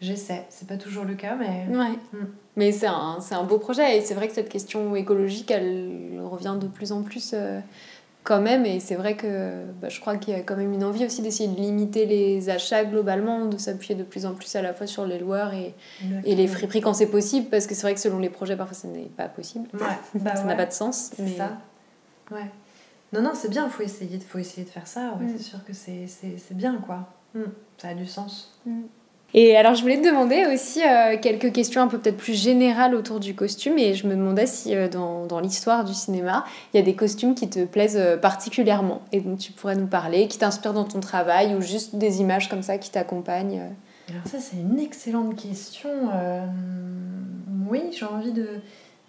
J'essaie, c'est pas toujours le cas, mais. Ouais. Mm. Mais c'est un, un, beau projet et c'est vrai que cette question écologique, elle revient de plus en plus euh, quand même. Et c'est vrai que bah, je crois qu'il y a quand même une envie aussi d'essayer de limiter les achats globalement, de s'appuyer de plus en plus à la fois sur les loueurs et, et les friperies quand c'est possible, parce que c'est vrai que selon les projets, parfois, ce n'est pas possible. Ouais. Bah ça n'a pas de sens. C'est ça. Ouais. Non, non, c'est bien, il faut essayer, faut essayer de faire ça. Mm. C'est sûr que c'est bien, quoi. Mm. Ça a du sens. Mm. Et alors, je voulais te demander aussi euh, quelques questions un peu peut-être plus générales autour du costume. Et je me demandais si euh, dans, dans l'histoire du cinéma, il y a des costumes qui te plaisent euh, particulièrement et dont tu pourrais nous parler, qui t'inspirent dans ton travail ou juste des images comme ça qui t'accompagnent. Alors ça, c'est une excellente question. Oui, j'ai envie de,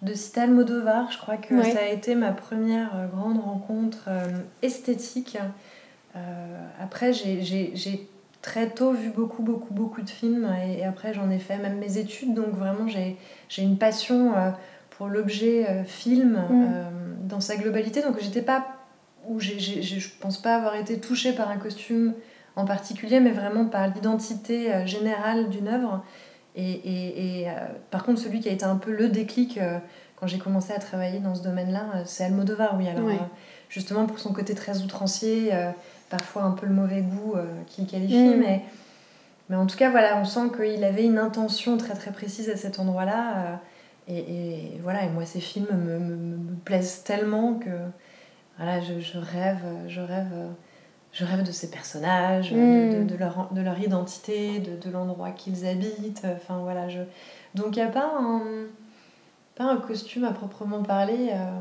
de citer Almodovar. Je crois que ça a été ma première grande rencontre esthétique. après, j'ai très tôt vu beaucoup, beaucoup, beaucoup de films et, après j'en ai fait même mes études, donc vraiment j'ai une passion euh, pour l'objet euh, film mm. euh, dans sa globalité. Donc j'étais pas, ou je pense pas avoir été touchée par un costume en particulier, mais vraiment par l'identité générale d'une œuvre. Et, et, par contre, celui qui a été un peu le déclic quand j'ai commencé à travailler dans ce domaine-là, c'est Almodovar, oui. Alors, justement, pour son côté très outrancier, parfois un peu le mauvais goût euh, qu'il qualifie, mm. mais, mais en tout cas, voilà, on sent qu'il avait une intention très très précise à cet endroit-là. Euh, et, voilà, et moi, ces films me, me, plaisent tellement que voilà, je, je, rêve, je rêve, je rêve de ces personnages, de, mm. de, leur, de leur identité, de, de l'endroit qu'ils habitent. Enfin voilà, je... donc il n'y a pas un, pas un costume à proprement parler, euh,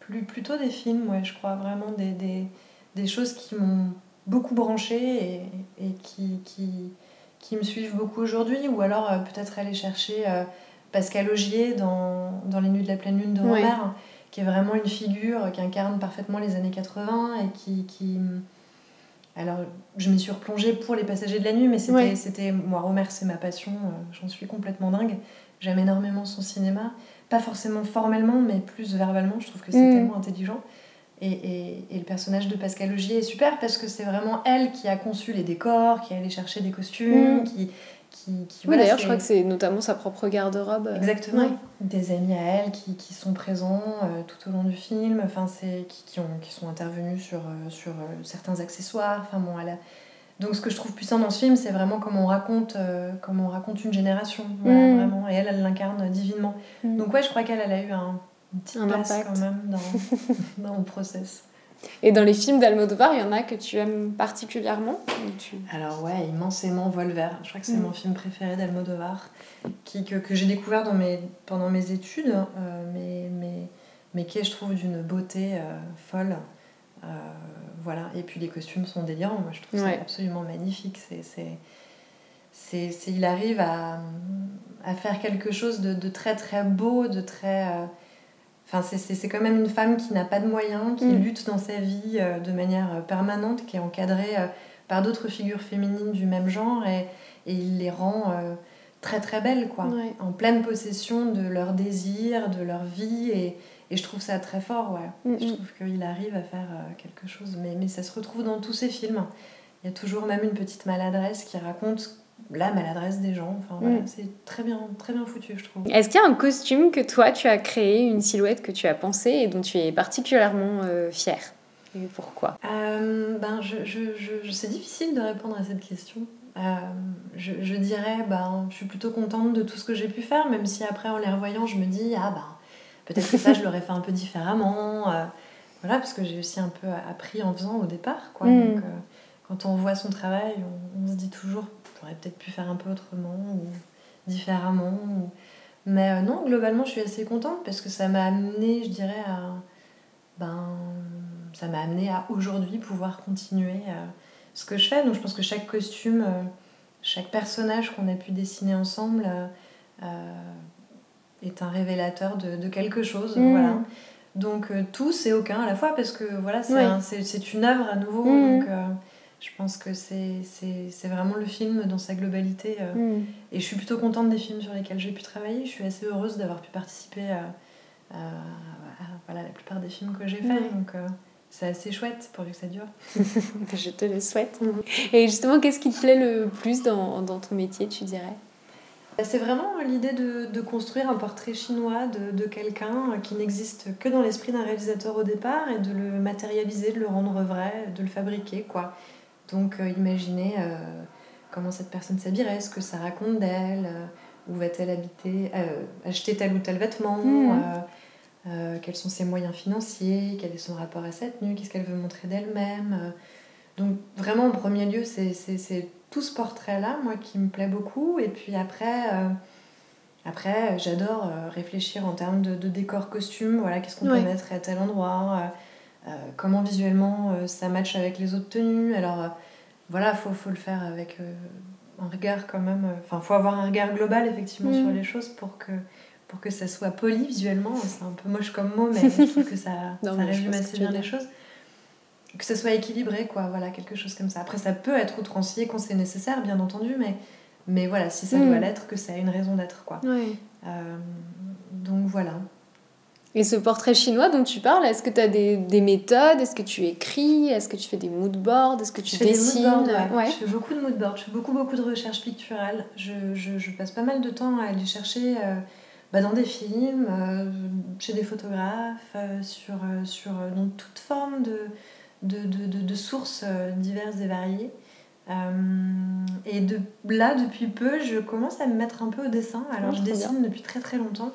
plus, plutôt des films, ouais, je crois vraiment des, des des choses qui m'ont beaucoup branché et, et qui, qui, qui, me suivent beaucoup aujourd'hui. Ou alors euh, peut-être aller chercher euh, Pascal Augier dans, dans, Les Nuits de la pleine lune de Robert, qui est vraiment une figure qui incarne parfaitement les années 80 et qui... qui alors, je m'y suis replongée pour Les Passagers de la Nuit, mais c'était, c'était moi, Romer, c'est ma passion, euh, j'en suis complètement dingue. J'aime énormément son cinéma, pas forcément formellement, mais plus verbalement, je trouve que c'est mm. tellement intelligent. Et, et, le personnage de Pascal Augier est super parce que c'est vraiment elle qui a conçu les décors, qui est allée chercher des costumes, mm. qui, qui, qui, Oui, d'ailleurs, je crois que c'est notamment sa propre garde-robe. Euh, Exactement. Des amis à elle qui, qui sont présents euh, tout au long du film, enfin, qui, qui, ont, qui sont intervenus sur, euh, sur certains accessoires. Enfin, bon, elle Donc, ce que je trouve puissant dans ce film, c'est vraiment comment on raconte, comment on raconte une génération. Mm. vraiment. Et elle, elle l'incarne divinement. Mm. Donc, ouais, je crois qu'elle elle a eu un une petite un place impact. quand même dans, dans le process. Et dans les films d'Almodovar, il y en a que tu aimes particulièrement Alors ouais, immensément Volver. Je crois que c'est mm. mon film préféré d'Almodovar, qui, que, que j'ai découvert dans mes, pendant mes études, euh, mais, mais, mais qui est, je trouve, d'une beauté euh, folle. Euh, voilà. Et puis les costumes sont délirants. Moi, je trouve ça absolument magnifique. C'est, c'est, c'est, il arrive à, à, faire quelque chose de, de, très très beau, de très Enfin, c'est quand même une femme qui n'a pas de moyens, qui mm. lutte dans sa vie euh, de manière euh, permanente, qui est encadrée euh, par d'autres figures féminines du même genre et, et il les rend très très belles, quoi. En pleine possession de leurs désirs, de leur vie et, et je trouve ça très fort, ouais. Mm, je mm. trouve qu'il arrive à faire quelque chose, mais, mais ça se retrouve dans tous ses films. Il y a toujours même une petite maladresse qui raconte la maladresse des gens. Enfin, voilà, mm. C'est très bien, très bien foutu, je trouve. Est-ce qu'il y a un costume que toi, tu as créé, une silhouette que tu as pensée et dont tu es particulièrement euh, fière? Et pourquoi? Euh, ben, je, je, je, C'est difficile de répondre à cette question. Euh, je, je, dirais, ben, je suis plutôt contente de tout ce que j'ai pu faire, même si après, en les revoyant, je me dis, ah ben, peut-être que ça, je l'aurais fait un peu différemment. voilà, parce que j'ai aussi un peu appris en faisant au départ. Quoi. Mm. Donc, quand on voit son travail, on, on se dit j'aurais peut-être pu faire un peu autrement ou différemment. Mais euh, non, globalement, je suis assez contente parce que ça m'a amené, je dirais, à. Ben, ça m'a amené à aujourd'hui pouvoir continuer euh, ce que je fais. Donc je pense que chaque costume, euh, chaque personnage qu'on a pu dessiner ensemble est un révélateur de, de quelque chose. Mm. Voilà. Donc tous et aucun à la fois, parce que voilà, c'est un- c'est c'est une œuvre à nouveau. Mm. Donc je pense que c'est vraiment le film dans sa globalité. euh, Mm. et je suis plutôt contente des films sur lesquels j'ai pu travailler. Je suis assez heureuse d'avoir pu participer à, à- à- voilà, la plupart des films que j'ai faits. Donc euh, c'est assez chouette pourvu que ça dure. Je te le souhaite. Et justement, qu'est-ce qui te plaît le plus dans, dans ton métier, tu dirais? Bah, C'est vraiment l'idée de, de construire un portrait chinois de, de quelqu'un qui n'existe que dans l'esprit d'un réalisateur au départ et de le matérialiser, de le rendre vrai, de le fabriquer. quoi. Donc euh, imaginez euh, comment cette personne s'habillerait, ce que ça raconte d'elle, euh, où va-t-elle habiter, acheter tel ou tel vêtement, euh, euh, quels sont ses moyens financiers, quel est son rapport à cette tenue, qu'est-ce qu'elle veut montrer d'elle-même. Donc vraiment en premier lieu, c'est- tout ce portrait-là, moi, qui me plaît beaucoup. Et puis après, euh, après j'adore réfléchir en termes de, de décor costume, voilà, qu'est-ce qu'on Ouais. peut mettre à tel endroit, comment visuellement euh, ça match avec les autres tenues. Alors euh, voilà, faut, faut le faire avec euh, un regard quand même, euh, enfin, faut avoir un regard global effectivement sur les choses pour que, pour que ça soit poli visuellement. C'est un peu moche comme mot, mais je trouve que ça, Non, ça résume assez bien les choses que ça soit équilibré, quoi, voilà, quelque chose comme ça. Après, ça peut être outrancier quand c'est nécessaire, bien entendu, mais, mais voilà, si ça Mm. doit l'être, que ça a une raison d'être, quoi. Euh, donc voilà. Et ce portrait chinois dont tu parles, est-ce que tu as des, des méthodes? Est-ce que tu écris? Est-ce que tu fais des moodboards? Est-ce que tu je fais des dessines? moodboards, ouais. Ouais. Je fais beaucoup de moodboards, je fais beaucoup, beaucoup de recherches picturales. Je, je, je passe pas mal de temps à aller chercher euh, bah, dans des films, euh, chez des photographes, euh, sur, sur dans toute forme de, de, de, de, de sources diverses et variées. Et de là, depuis peu, je commence à me mettre un peu au dessin. Alors, Oh, je dessine depuis très très longtemps.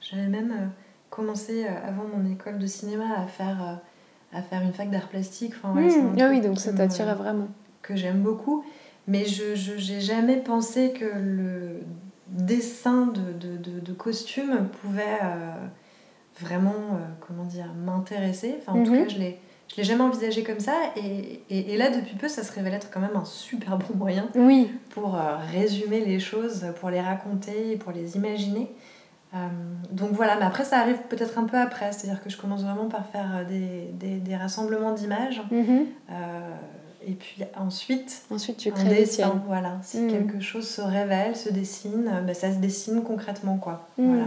J'avais même commencé, euh, avant mon école de cinéma, à faire, euh, à faire une fac d'art plastique. Enfin, ouais, Hmm, Ah oui, donc ça t'attirait vraiment. que j'aime beaucoup. Mais je j'ai jamais pensé que le dessin de, de, de, de costume pouvait euh, vraiment, euh, comment dire, m'intéresser. Enfin, en tout Mhm. cas, je l'ai je l'ai jamais envisagé comme ça. Et, et, et là, depuis peu, ça se révèle être quand même un super bon moyen Oui, pour euh, résumer les choses, pour les raconter, pour les imaginer. Euh, donc voilà, mais après ça arrive peut-être un peu après, c'est-à-dire que je commence vraiment par faire euh, des, des, des rassemblements d'images. Mhm. Euh, et puis ensuite, Ensuite, tu crées dessin, voilà. Si Mhm. quelque chose se révèle, se dessine, bah, ça se dessine concrètement, quoi. Mhm. Voilà.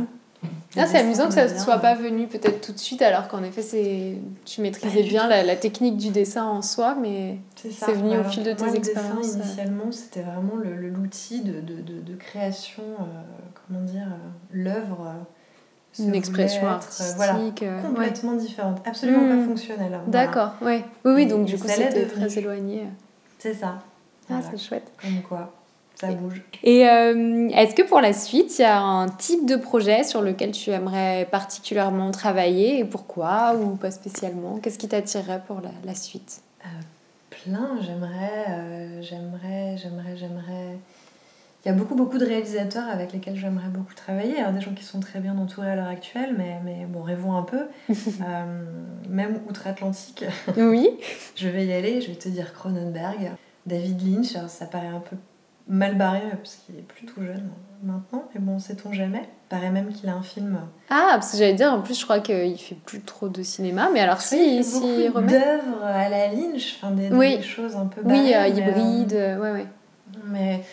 Ah, c'est amusant que ça ne soit pas venu peut-être tout de suite, alors qu'en effet, c'est tu maîtrisais bien la, la technique du dessin en soi, mais C'est venu au fil de moi, tes le dessin, expériences, euh. initialement, c'était vraiment le- le- l'outil de, de, de, création, euh, comment dire, euh, l'œuvre. euh, une expression être, artistique. voilà, euh, ouais. complètement différente, absolument Mhm. pas fonctionnelle. hein, voilà. D'accord, ouais. Oui, oui, donc et du coup, c'était très éloigné. C'est ça. Ah, Voilà. c'est chouette. Comme quoi, ça bouge. Et euh, est-ce que pour la suite, il y a un type de projet sur lequel tu aimerais particulièrement travailler et pourquoi ou pas spécialement? Qu'est-ce qui t'attirerait pour la, la suite? Plein, j'aimerais, euh, j'aimerais, j'aimerais, j'aimerais. Il y a beaucoup, beaucoup de réalisateurs avec lesquels j'aimerais beaucoup travailler. Alors, des gens qui sont très bien entourés à l'heure actuelle, mais, mais bon, rêvons un peu. Euh, même outre-Atlantique, Oui. je vais y aller, je vais te dire Cronenberg, David Lynch. Alors, ça paraît un peu mal barré parce qu'il est plus tout jeune maintenant, mais bon, sait-on jamais? Il paraît même qu'il a un film. Ah, parce que j'allais dire, en plus, je crois qu'il fait plus trop de cinéma, mais alors si, il fait s'il beaucoup d'œuvres à la Lynch, enfin, des, Oui. des choses un peu Oui, barrées, euh, mais, euh, hybride, euh, ouais, ouais. Mais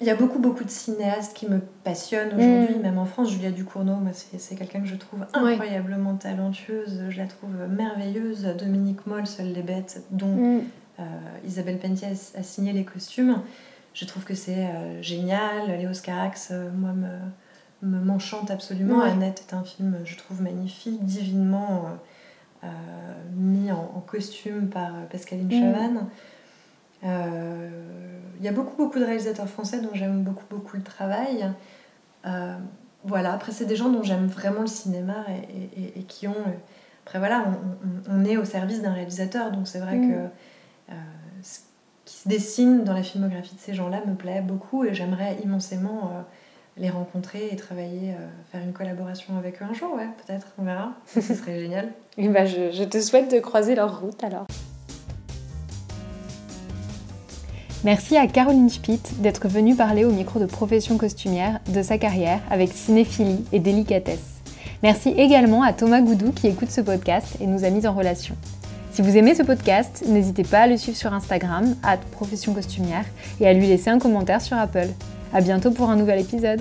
il y a beaucoup, beaucoup de cinéastes qui me passionnent aujourd'hui, Mm. même en France. Julia Ducournau, moi, c'est quelqu'un que je trouve incroyablement talentueuse. Je la trouve merveilleuse. Dominique Moll, Seules les bêtes, dont Mm. euh, Isabelle Pentier a, a signé les costumes. Je trouve que c'est euh, génial. Léo Carax, euh, moi, me, me m'enchante absolument. Ouais. Annette est un film, je trouve, magnifique, divinement euh, mis en, en costume par Pascaline Mm. Chavannes. Il y a beaucoup, beaucoup de réalisateurs français dont j'aime beaucoup, beaucoup le travail. Voilà, après, c'est des gens dont j'aime vraiment le cinéma et, et- et qui ont. Après, voilà, on, on- on est au service d'un réalisateur, donc c'est vrai Mm. que qui se dessine dans la filmographie de ces gens-là me plaît beaucoup et j'aimerais immensément euh, les rencontrer et travailler, euh, faire une collaboration avec eux un jour, ouais, peut-être, on verra. Ce serait génial. Et bah, je, je te souhaite de croiser leur route alors. Merci à Caroline Spitt d'être venue parler au micro de profession costumière de sa carrière avec cinéphilie et délicatesse. Merci également à Thomas Goudou qui écoute ce podcast et nous a mis en relation. Si vous aimez ce podcast, n'hésitez pas à le suivre sur Instagram, à profession costumière, et à lui laisser un commentaire sur Apple. A bientôt pour un nouvel épisode.